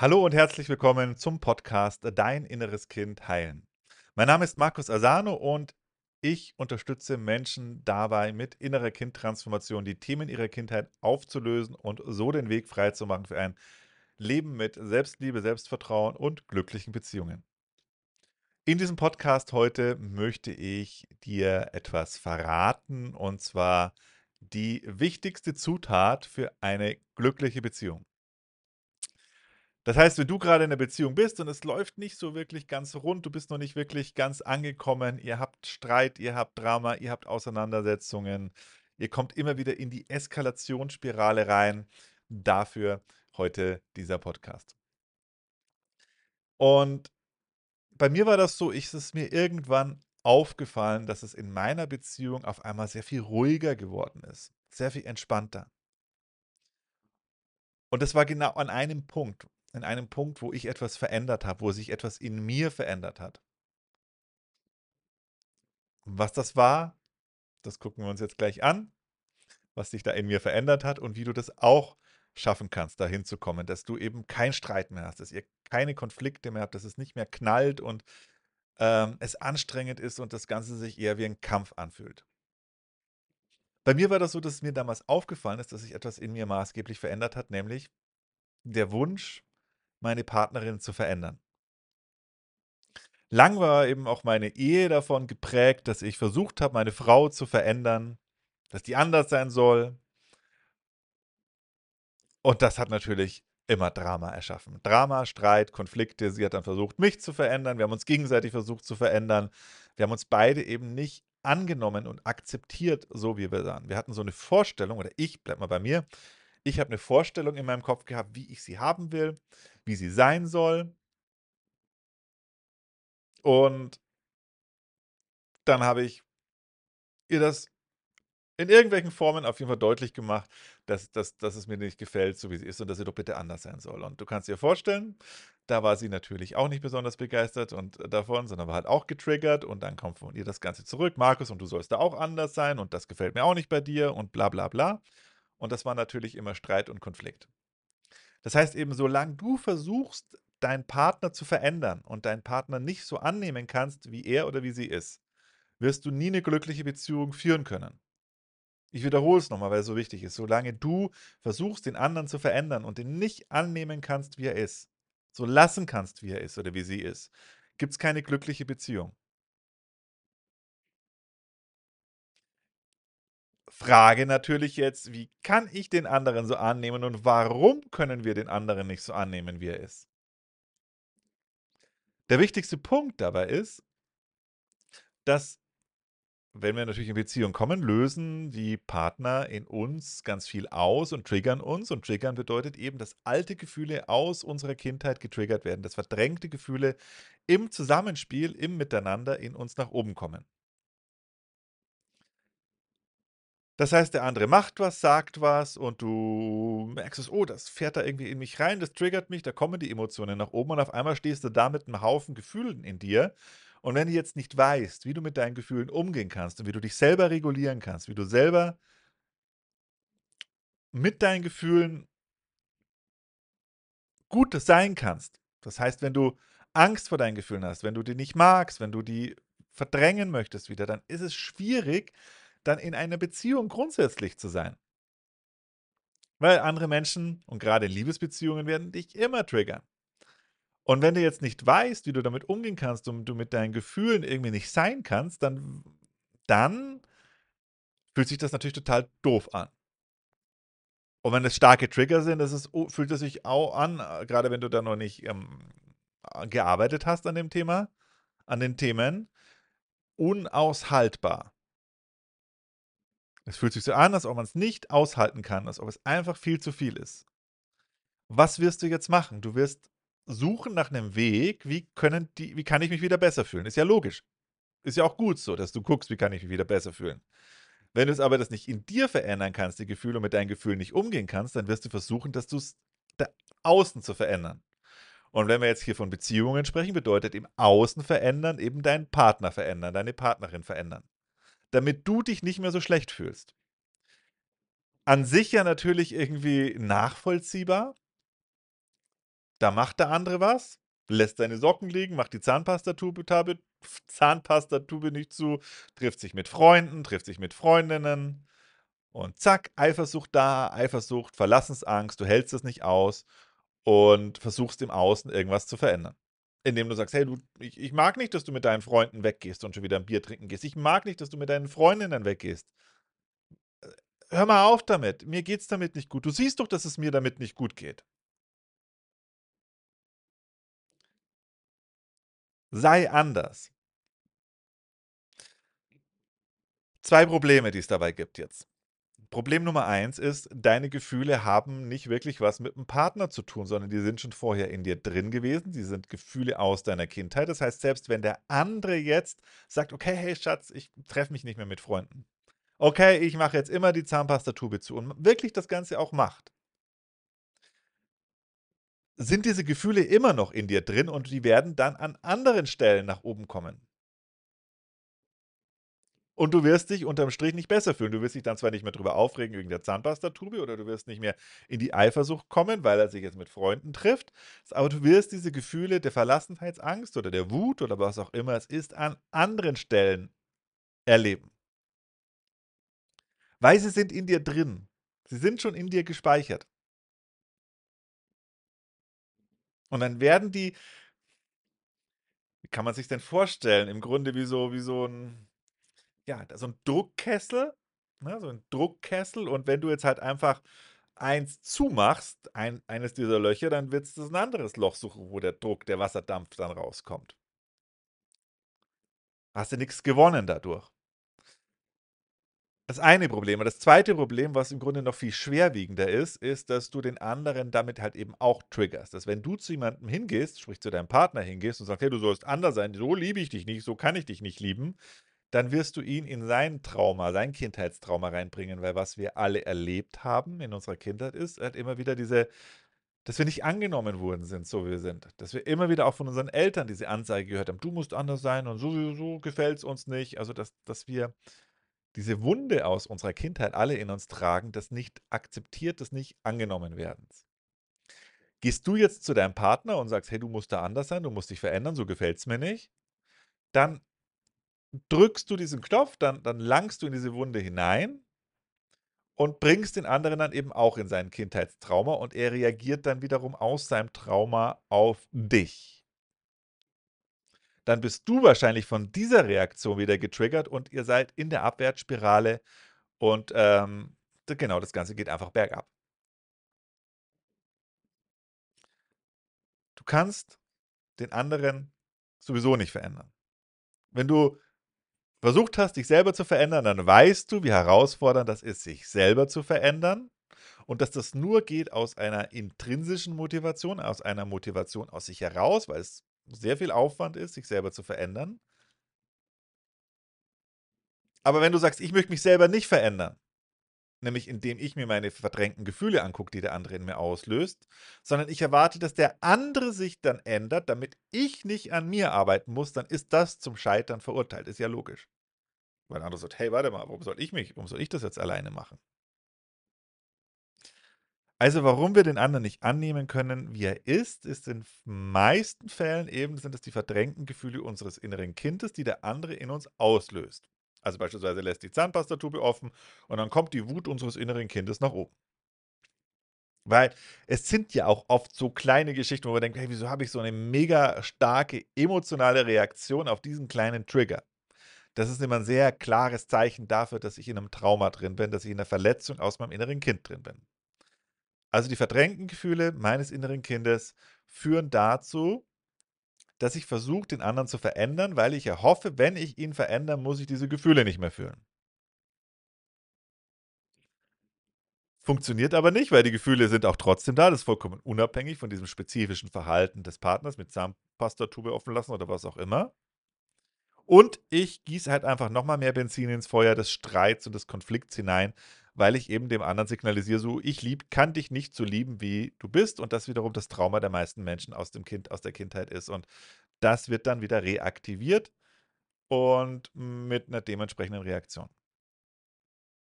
Hallo und herzlich willkommen zum Podcast Dein inneres Kind heilen. Mein Name ist Markus Asano und ich unterstütze Menschen dabei, mit innerer Kindtransformation die Themen ihrer Kindheit aufzulösen und so den Weg freizumachen für ein Leben mit Selbstliebe, Selbstvertrauen und glücklichen Beziehungen. In diesem Podcast heute möchte ich dir etwas verraten und zwar die wichtigste Zutat für eine glückliche Beziehung. Das heißt, wenn du gerade in 'ner Beziehung bist und es läuft nicht so wirklich ganz rund, du bist noch nicht wirklich ganz angekommen, ihr habt Streit, ihr habt Drama, ihr habt Auseinandersetzungen, ihr kommt immer wieder in die Eskalationsspirale rein. Dafür heute dieser Podcast. Und bei mir war das so, ich es ist mir irgendwann aufgefallen, dass es in meiner Beziehung auf einmal sehr viel ruhiger geworden ist, sehr viel entspannter. Und das war genau an einem Punkt in einem Punkt, wo ich etwas verändert habe, wo sich etwas in mir verändert hat. Was das war, das gucken wir uns jetzt gleich an, was sich da in mir verändert hat und wie du das auch schaffen kannst, dahin zu kommen, dass du eben keinen Streit mehr hast, dass ihr keine Konflikte mehr habt, dass es nicht mehr knallt und ähm, es anstrengend ist und das Ganze sich eher wie ein Kampf anfühlt. Bei mir war das so, dass es mir damals aufgefallen ist, dass sich etwas in mir maßgeblich verändert hat, nämlich der Wunsch, meine Partnerin zu verändern. Lang war eben auch meine Ehe davon geprägt, dass ich versucht habe, meine Frau zu verändern, dass die anders sein soll. Und das hat natürlich immer Drama erschaffen. Drama, Streit, Konflikte. Sie hat dann versucht, mich zu verändern. Wir haben uns gegenseitig versucht zu verändern. Wir haben uns beide eben nicht angenommen und akzeptiert, so wie wir waren. Wir hatten so eine Vorstellung, oder ich, bleib mal bei mir, ich habe eine Vorstellung in meinem Kopf gehabt, wie ich sie haben will, wie sie sein soll. Und dann habe ich ihr das in irgendwelchen Formen auf jeden Fall deutlich gemacht, dass dass dass es mir nicht gefällt, so wie sie ist und dass sie doch bitte anders sein soll. Und du kannst dir vorstellen, da war sie natürlich auch nicht besonders begeistert und davon, sondern war halt auch getriggert und dann kommt von ihr das Ganze zurück: „Markus, und du sollst da auch anders sein und das gefällt mir auch nicht bei dir“ und bla bla bla. Und das war natürlich immer Streit und Konflikt. Das heißt eben, solange du versuchst, deinen Partner zu verändern und deinen Partner nicht so annehmen kannst, wie er oder wie sie ist, wirst du nie eine glückliche Beziehung führen können. Ich wiederhole es nochmal, weil es so wichtig ist. Solange du versuchst, den anderen zu verändern und ihn nicht annehmen kannst, wie er ist, so lassen kannst, wie er ist oder wie sie ist, gibt es keine glückliche Beziehung. Frage natürlich jetzt, wie kann ich den anderen so annehmen und warum können wir den anderen nicht so annehmen, wie er ist? Der wichtigste Punkt dabei ist, dass wenn wir natürlich in Beziehung kommen, lösen die Partner in uns ganz viel aus und triggern uns. Und triggern bedeutet eben, dass alte Gefühle aus unserer Kindheit getriggert werden, dass verdrängte Gefühle im Zusammenspiel, im Miteinander in uns nach oben kommen. Das heißt, der andere macht was, sagt was und du merkst es: „Oh, das fährt da irgendwie in mich rein, das triggert mich“, da kommen die Emotionen nach oben und auf einmal stehst du da mit einem Haufen Gefühlen in dir. Und wenn du jetzt nicht weißt, wie du mit deinen Gefühlen umgehen kannst und wie du dich selber regulieren kannst, wie du selber mit deinen Gefühlen gut sein kannst. Das heißt, wenn du Angst vor deinen Gefühlen hast, wenn du die nicht magst, wenn du die verdrängen möchtest wieder, dann ist es schwierig, dann in einer Beziehung grundsätzlich zu sein. Weil andere Menschen und gerade Liebesbeziehungen werden dich immer triggern. Und wenn du jetzt nicht weißt, wie du damit umgehen kannst und du mit deinen Gefühlen irgendwie nicht sein kannst, dann dann fühlt sich das natürlich total doof an. Und wenn es starke Trigger sind, das ist fühlt es sich auch an, äh, gerade wenn du da noch nicht, ähm, äh, gearbeitet hast an dem Thema an den Themen, unaushaltbar. Es fühlt sich so an, als ob man es nicht aushalten kann, als ob es einfach viel zu viel ist. Was wirst du jetzt machen? Du wirst suchen nach einem Weg, wie können die wie kann ich mich wieder besser fühlen? Ist ja logisch. Ist ja auch gut so, dass du guckst, wie kann ich mich wieder besser fühlen? Wenn du es aber das nicht in dir verändern kannst, die Gefühle und mit deinen Gefühlen nicht umgehen kannst, dann wirst du versuchen, dass du's da außen zu verändern. Und wenn wir jetzt hier von Beziehungen sprechen, bedeutet im Außen verändern eben deinen Partner verändern, deine Partnerin verändern damit du dich nicht mehr so schlecht fühlst. An sich ja natürlich irgendwie nachvollziehbar. Da macht der andere was, lässt seine Socken liegen, macht die Zahnpastatube Zahnpastatube nicht zu, trifft sich mit Freunden, trifft sich mit Freundinnen und zack, Eifersucht da, Eifersucht, Verlassensangst, du hältst es nicht aus und versuchst im Außen irgendwas zu verändern. Indem du sagst: „Hey, du, ich ich mag nicht, dass du mit deinen Freunden weggehst und schon wieder 'n Bier trinken gehst. Ich mag nicht, dass du mit deinen Freundinnen weggehst.“ Äh, hör mal auf damit. Mir geht's damit nicht gut. Du siehst doch, dass es mir damit nicht gut geht. Sei anders. 2 Probleme, die es dabei gibt jetzt. Problem Nummer 1 ist, deine Gefühle haben nicht wirklich was mit 'm Partner zu tun, sondern die sind schon vorher in dir drin gewesen. Die sind Gefühle aus deiner Kindheit. Das heißt, selbst wenn der andere jetzt sagt: „Okay, hey Schatz, ich treffe mich nicht mehr mit Freunden. Okay, ich mache jetzt immer die Zahnpastatube zu“ und wirklich das Ganze auch macht sind diese Gefühle immer noch in dir drin und die werden dann an anderen Stellen nach oben kommen. Und du wirst dich unterm Strich nicht besser fühlen. Du wirst dich dann zwar nicht mehr drüber aufregen wegen der Zahnpastatube oder du wirst nicht mehr in die Eifersucht kommen, weil er sich jetzt mit Freunden trifft, aber du wirst diese Gefühle der Verlassenheitsangst oder der Wut oder was auch immer es ist, an anderen Stellen erleben. Weil sie sind in dir drin. Sie sind schon in dir gespeichert. Und dann werden die wie kann man sich denn vorstellen? Im Grunde wie so wie so 'n ja, so 'n Druckkessel, ne, so 'n Druckkessel und wenn du jetzt halt einfach eins zumachst, ein eines dieser Löcher, dann wird's das 'n anderes Loch suchen, wo der Druck, der Wasserdampf dann rauskommt. Hast du nix gewonnen dadurch. Das eine Problem. Und das zweite Problem, was im Grunde noch viel schwerwiegender ist, ist, dass du den anderen damit halt eben auch triggerst. Dass wenn du zu jemandem hingehst, sprich zu deinem Partner hingehst und sagst: „Hey, du sollst anders sein, so liebe ich dich nicht, so kann ich dich nicht lieben“, dann wirst du ihn in sein Trauma, sein Kindheitstrauma reinbringen, weil was wir alle erlebt haben in unserer Kindheit ist halt immer wieder diese dass wir nicht angenommen worden sind, so wie wir sind. Dass wir immer wieder auch von unseren Eltern diese Ansage gehört haben: „Du musst anders sein und so so so gefällt's uns nicht.“ Also, dass dass wir diese Wunde aus unserer Kindheit alle in uns tragen, des nicht akzeptiert, des nicht angenommen Werdens. Gehst du jetzt zu deinem Partner und sagst: „Hey, du musst da anders sein, du musst dich verändern, so gefällt's mir nicht“, dann drückst du diesen Knopf, dann dann langst du in diese Wunde hinein und bringst den anderen dann eben auch in sein Kindheitstrauma und er reagiert dann wiederum aus seinem Trauma auf dich. Dann bist du wahrscheinlich von dieser Reaktion wieder getriggert und ihr seid in der Abwärtsspirale und, ähm, genau, das Ganze geht einfach bergab. Du kannst den anderen sowieso nicht verändern. Wenn du versucht hast, dich selber zu verändern, dann weißt du, wie herausfordernd das ist, sich selber zu verändern und dass das nur geht aus einer intrinsischen Motivation, aus einer Motivation aus sich heraus, weil es sehr viel Aufwand ist, sich selber zu verändern. Aber wenn du sagst: „Ich möchte mich selber nicht verändern“, nämlich indem ich mir meine verdrängten Gefühle angucke, die der andere in mir auslöst, sondern ich erwarte, dass der andere sich dann ändert, damit ich nicht an mir arbeiten muss, dann ist das zum Scheitern verurteilt. Ist ja logisch. Weil der andere sagt: „Hey, warte mal, warum soll ich mich warum soll ich das jetzt alleine machen?“ Also, warum wir den anderen nicht annehmen können, wie er ist, ist in meisten Fällen eben sind es die verdrängten Gefühle unseres inneren Kindes, die der andere in uns auslöst. Also, beispielsweise lässt die Zahnpastatube offen und dann kommt die Wut unseres inneren Kindes nach oben. Weil es sind ja auch oft so kleine Geschichten, wo wir denken: „Hey, wieso habe ich so 'ne mega starke emotionale Reaktion auf diesen kleinen Trigger?“ Das ist immer 'n sehr klares Zeichen dafür, dass ich in 'nem Trauma drin bin, dass ich in 'ner Verletzung aus meinem inneren Kind drin bin. Also, die verdrängten Gefühle meines inneren Kindes führen dazu, dass ich versuche, den anderen zu verändern, weil ich erhoffe, wenn ich ihn verändere, muss ich diese Gefühle nicht mehr fühlen. Funktioniert aber nicht, weil die Gefühle sind auch trotzdem da. Das ist vollkommen unabhängig von diesem spezifischen Verhalten des Partners mit Zahnpastatube offen lassen oder was auch immer. Und ich gieße halt einfach noch mal mehr Benzin ins Feuer des Streits und des Konflikts hinein, weil ich eben dem anderen signalisiere, so: „Ich liebe kann dich nicht so lieben, wie du bist“, und das wiederum das Trauma der meisten Menschen aus dem Kind aus der Kindheit ist. Und das wird dann wieder reaktiviert und mit 'ner dementsprechenden Reaktion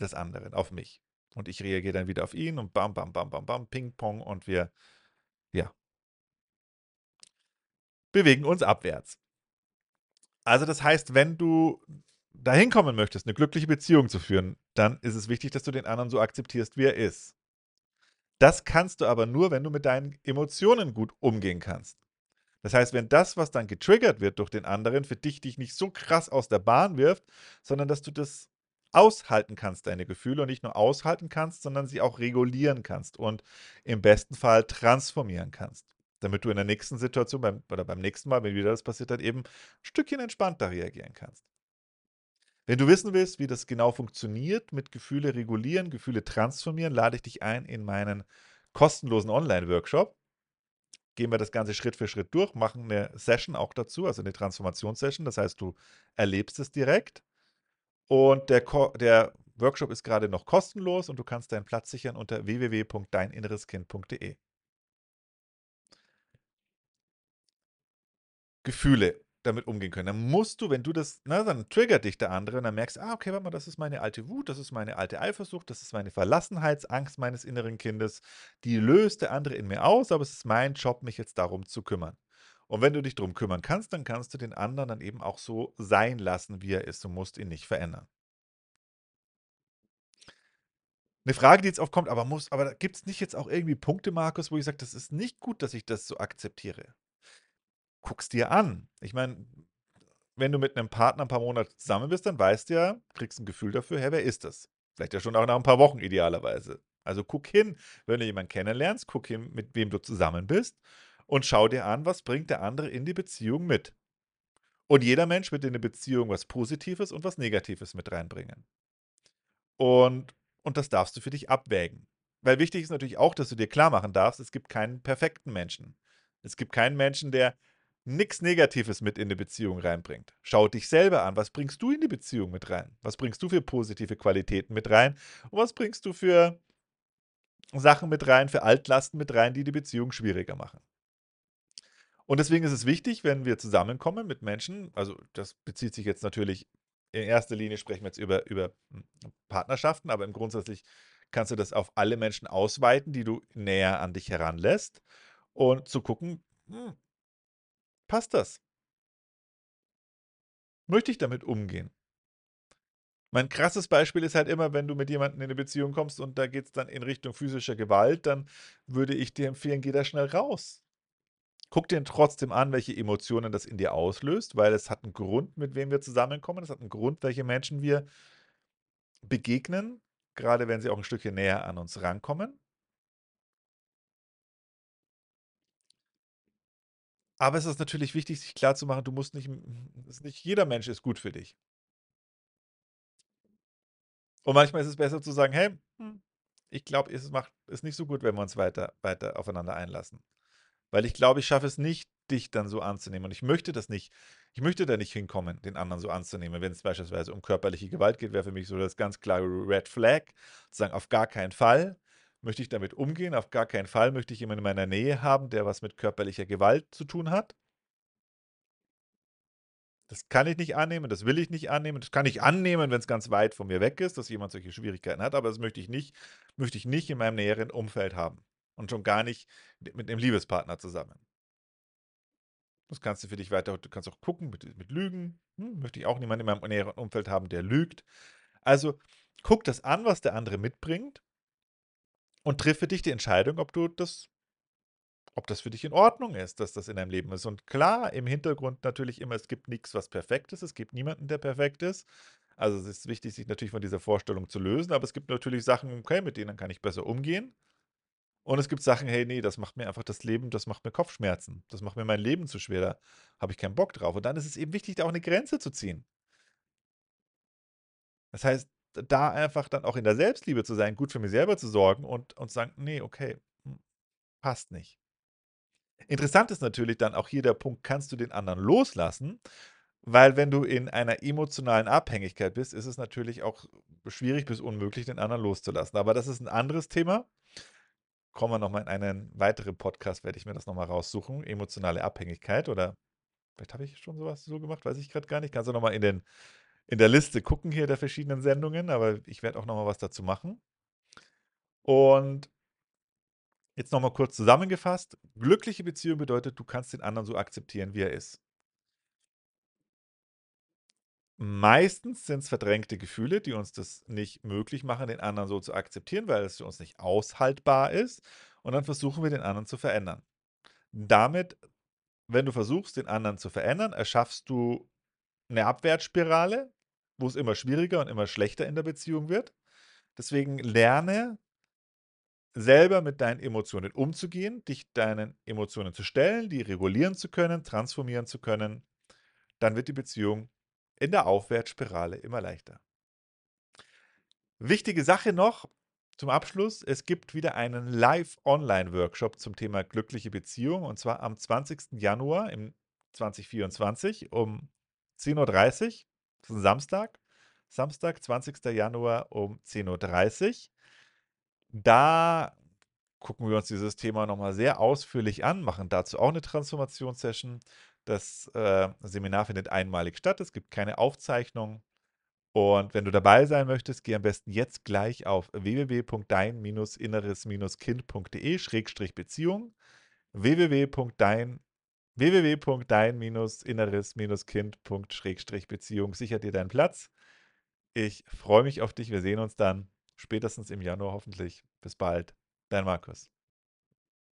des anderen auf mich. Und ich reagiere dann wieder auf ihn und bam, bam, bam, bam, bam, Ping-Pong und wir ja. bewegen uns abwärts. Also das heißt, wenn du dahin kommen möchtest, eine glückliche Beziehung zu führen, dann ist es wichtig, dass du den anderen so akzeptierst, wie er ist. Das kannst du aber nur, wenn du mit deinen Emotionen gut umgehen kannst. Das heißt, wenn das, was dann getriggert wird durch den anderen, für dich dich nicht so krass aus der Bahn wirft, sondern dass du das aushalten kannst, deine Gefühle und nicht nur aushalten kannst, sondern sie auch regulieren kannst und im besten Fall transformieren kannst, damit du in der nächsten Situation beim, oder beim nächsten Mal, wenn wieder das passiert hat, eben ein Stückchen entspannter reagieren kannst. Wenn du wissen willst, wie das genau funktioniert mit Gefühle regulieren, Gefühle transformieren, lade ich dich ein in meinen kostenlosen Online-Workshop. Gehen wir das Ganze Schritt für Schritt durch, machen eine Session auch dazu, also eine Transformationssession. Das heißt, du erlebst es direkt. Und der, der Workshop ist gerade noch kostenlos und du kannst deinen Platz sichern unter www.deininnereskind.de. Gefühle damit umgehen können. Dann musst du, wenn du das, na, dann triggert dich der andere und dann merkst, ah, okay, warte mal, das ist meine alte Wut, das ist meine alte Eifersucht, das ist meine Verlassenheitsangst meines inneren Kindes. Die löst der andere in mir aus, aber es ist mein Job, mich jetzt darum zu kümmern. Und wenn du dich darum kümmern kannst, dann kannst du den anderen dann eben auch so sein lassen, wie er ist. Du musst ihn nicht verändern. Eine Frage, die jetzt aufkommt, aber muss, aber gibt es nicht jetzt auch irgendwie Punkte, Markus, wo ich sage, das ist nicht gut, dass ich das so akzeptiere? Guck's dir an. Ich meine, wenn du mit einem Partner ein paar Monate zusammen bist, dann weißt du ja, kriegst ein Gefühl dafür, hey, wer ist das? Vielleicht ja schon auch nach ein paar Wochen idealerweise. Also guck hin, wenn du jemanden kennenlernst, guck hin, mit wem du zusammen bist und schau dir an, was bringt der andere in die Beziehung mit. Und jeder Mensch wird in eine Beziehung was Positives und was Negatives mit reinbringen. Und, und das darfst du für dich abwägen. Weil wichtig ist natürlich auch, dass du dir klar machen darfst, es gibt keinen perfekten Menschen. Es gibt keinen Menschen, der nichts Negatives mit in die Beziehung reinbringt. Schau dich selber an. Was bringst du in die Beziehung mit rein? Was bringst du für positive Qualitäten mit rein? Und was bringst du für Sachen mit rein, für Altlasten mit rein, die die Beziehung schwieriger machen? Und deswegen ist es wichtig, wenn wir zusammenkommen mit Menschen, also das bezieht sich jetzt natürlich, in erster Linie sprechen wir jetzt über, über hm, Partnerschaften, aber im Grundsätzlich kannst du das auf alle Menschen ausweiten, die du näher an dich heranlässt und zu gucken, hm, Passt das? Möchte ich damit umgehen? Mein krasses Beispiel ist halt immer, wenn du mit jemandem in eine Beziehung kommst und da geht es dann in Richtung physischer Gewalt, dann würde ich dir empfehlen, geh da schnell raus. Guck dir trotzdem an, welche Emotionen das in dir auslöst, weil es hat einen Grund, mit wem wir zusammenkommen. Es hat einen Grund, welche Menschen wir begegnen, gerade wenn sie auch ein Stückchen näher an uns rankommen. Aber es ist natürlich wichtig, sich klarzumachen, du musst nicht, nicht jeder Mensch ist gut für dich. Und manchmal ist es besser zu sagen, hey, hm, ich glaube, es macht es nicht so gut, wenn wir uns weiter, weiter aufeinander einlassen. Weil ich glaube, ich schaffe es nicht, dich dann so anzunehmen. Und ich möchte das nicht, ich möchte da nicht hinkommen, den anderen so anzunehmen. Wenn es beispielsweise um körperliche Gewalt geht, wäre für mich so das ganz klare Red Flag, zu sagen, auf gar keinen Fall möchte ich damit umgehen. Auf gar keinen Fall möchte ich jemanden in meiner Nähe haben, der was mit körperlicher Gewalt zu tun hat. Das kann ich nicht annehmen, das will ich nicht annehmen. Das kann ich annehmen, wenn es ganz weit von mir weg ist, dass jemand solche Schwierigkeiten hat, aber das möchte ich nicht, möchte ich nicht in meinem näheren Umfeld haben. Und schon gar nicht mit einem Liebespartner zusammen. Das kannst du für dich weiter, du kannst auch gucken mit, mit Lügen. Hm, möchte ich auch niemanden in meinem näheren Umfeld haben, der lügt. Also guck das an, was der andere mitbringt und triff für dich die Entscheidung, ob du das ob das für dich in Ordnung ist, dass das in deinem Leben ist. Und klar, im Hintergrund natürlich immer, es gibt nichts, was perfekt ist. Es gibt niemanden, der perfekt ist. Also es ist wichtig, sich natürlich von dieser Vorstellung zu lösen. Aber es gibt natürlich Sachen, okay, mit denen kann ich besser umgehen. Und es gibt Sachen, hey, nee, das macht mir einfach das Leben, das macht mir Kopfschmerzen. Das macht mir mein Leben zu schwer. Da habe ich keinen Bock drauf. Und dann ist es eben wichtig, da auch eine Grenze zu ziehen. Das heißt, da einfach dann auch in der Selbstliebe zu sein, gut für mich selber zu sorgen und, und sagen, nee, okay, hm, passt nicht. Interessant ist natürlich dann auch hier der Punkt, kannst du den anderen loslassen? Weil wenn du in einer emotionalen Abhängigkeit bist, ist es natürlich auch schwierig bis unmöglich, den anderen loszulassen. Aber das ist ein anderes Thema. Kommen wir nochmal in einen weiteren Podcast, werde ich mir das nochmal raussuchen. Emotionale Abhängigkeit oder vielleicht habe ich schon sowas so gemacht, weiß ich gerade gar nicht. Kannst du nochmal in, den, in der Liste gucken hier der verschiedenen Sendungen, aber ich werde auch nochmal was dazu machen. Und Jetzt noch mal kurz zusammengefasst. Glückliche Beziehung bedeutet, du kannst den anderen so akzeptieren, wie er ist. Meistens sind's verdrängte Gefühle, die uns das nicht möglich machen, den anderen so zu akzeptieren, weil es für uns nicht aushaltbar ist. Und dann versuchen wir, den anderen zu verändern. Damit wenn du versuchst, den anderen zu verändern, erschaffst du 'ne Abwärtsspirale, wo's immer schwieriger und immer schlechter in der Beziehung wird. Deswegen lerne selber mit deinen Emotionen umzugehen, dich deinen Emotionen zu stellen, die regulieren zu können, transformieren zu können. Dann wird die Beziehung in der Aufwärtsspirale immer leichter. Wichtige Sache noch zum Abschluss: Es gibt wieder einen Live-Online-Workshop zum Thema glückliche Beziehung, und zwar am 20. Januar im 2024 um 10:30 Das ist 'n Samstag. Samstag, 20. Januar um 10:30 Da gucken wir uns dieses Thema noch mal sehr ausführlich an, machen dazu auch 'ne Transformations-Session. Das, äh, Seminar findet einmalig statt. Es gibt keine Aufzeichnung. Und wenn du dabei sein möchtest, geh am besten jetzt gleich auf www.dein-inneres-kind.de/beziehung. www.dein www.dein-inneres-kind.- Beziehung sichert dir deinen Platz. Ich freue mich auf dich. Wir sehen uns dann spätestens im Januar hoffentlich. Bis bald, dein Markus.